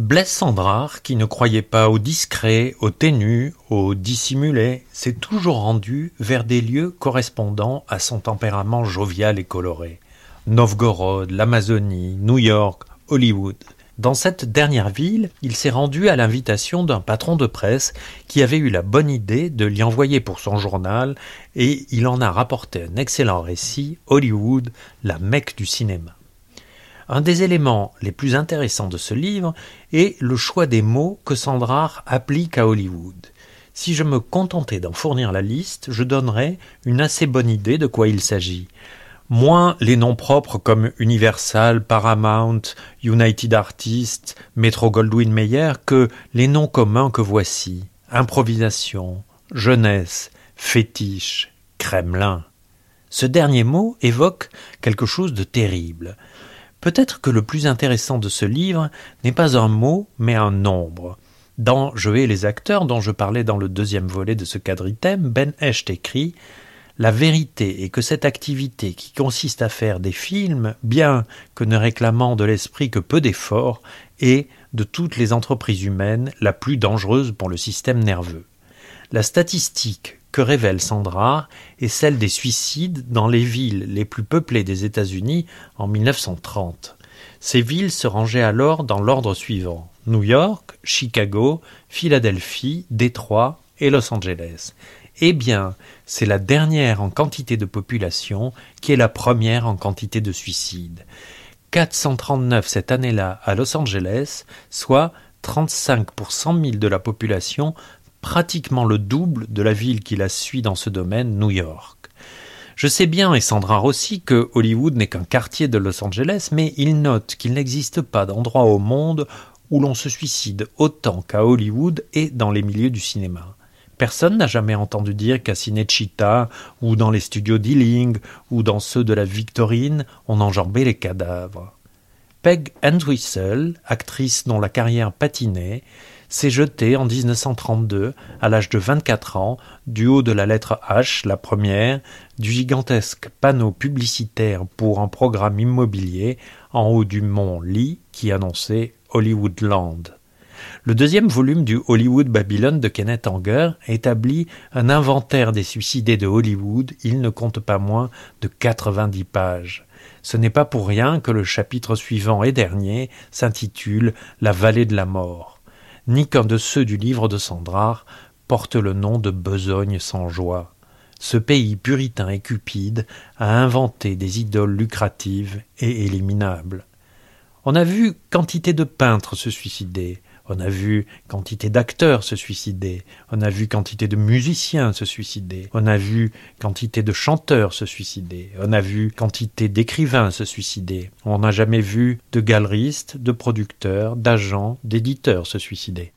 Blaise Sandrard, qui ne croyait pas au discret, au ténu, au dissimulé, s'est toujours rendu vers des lieux correspondant à son tempérament jovial et coloré. Novgorod, l'Amazonie, New York, Hollywood. Dans cette dernière ville, il s'est rendu à l'invitation d'un patron de presse qui avait eu la bonne idée de l'y envoyer pour son journal et il en a rapporté un excellent récit, Hollywood, la Mecque du cinéma. Un des éléments les plus intéressants de ce livre est le choix des mots que Sandrard applique à Hollywood. Si je me contentais d'en fournir la liste, je donnerais une assez bonne idée de quoi il s'agit. Moins les noms propres comme Universal, Paramount, United Artists, Metro Goldwyn Mayer que les noms communs que voici. Improvisation, jeunesse, fétiche, Kremlin. Ce dernier mot évoque quelque chose de terrible. Peut-être que le plus intéressant de ce livre n'est pas un mot, mais un nombre. Dans Je hais les acteurs, dont je parlais dans le deuxième volet de ce quadritème, Ben Hecht écrit La vérité est que cette activité qui consiste à faire des films, bien que ne réclamant de l'esprit que peu d'efforts, est, de toutes les entreprises humaines, la plus dangereuse pour le système nerveux. La statistique révèle Sandra est celle des suicides dans les villes les plus peuplées des États-Unis en 1930. Ces villes se rangeaient alors dans l'ordre suivant New York, Chicago, Philadelphie, Détroit et Los Angeles. Eh bien, c'est la dernière en quantité de population qui est la première en quantité de suicides. 439 cette année-là à Los Angeles, soit 35 pour 100 000 de la population pratiquement le double de la ville qui la suit dans ce domaine, New York. Je sais bien, et Sandra aussi, que Hollywood n'est qu'un quartier de Los Angeles, mais il note qu'il n'existe pas d'endroit au monde où l'on se suicide autant qu'à Hollywood et dans les milieux du cinéma. Personne n'a jamais entendu dire qu'à Cinecittà, ou dans les studios d'Ealing, ou dans ceux de la Victorine, on enjambait les cadavres. Peg Entwistle, actrice dont la carrière patinait, s'est jeté en 1932, à l'âge de 24 ans, du haut de la lettre H, la première, du gigantesque panneau publicitaire pour un programme immobilier en haut du mont Lee qui annonçait Hollywoodland. Le deuxième volume du Hollywood Babylon de Kenneth Anger établit un inventaire des suicidés de Hollywood. Il ne compte pas moins de 90 pages. Ce n'est pas pour rien que le chapitre suivant et dernier s'intitule La vallée de la mort ni qu'un de ceux du livre de Sandrard porte le nom de Besogne sans joie. Ce pays puritain et cupide a inventé des idoles lucratives et éliminables. On a vu quantité de peintres se suicider, on a vu quantité d'acteurs se suicider, on a vu quantité de musiciens se suicider, on a vu quantité de chanteurs se suicider, on a vu quantité d'écrivains se suicider. On n'a jamais vu de galeristes, de producteurs, d'agents, d'éditeurs se suicider.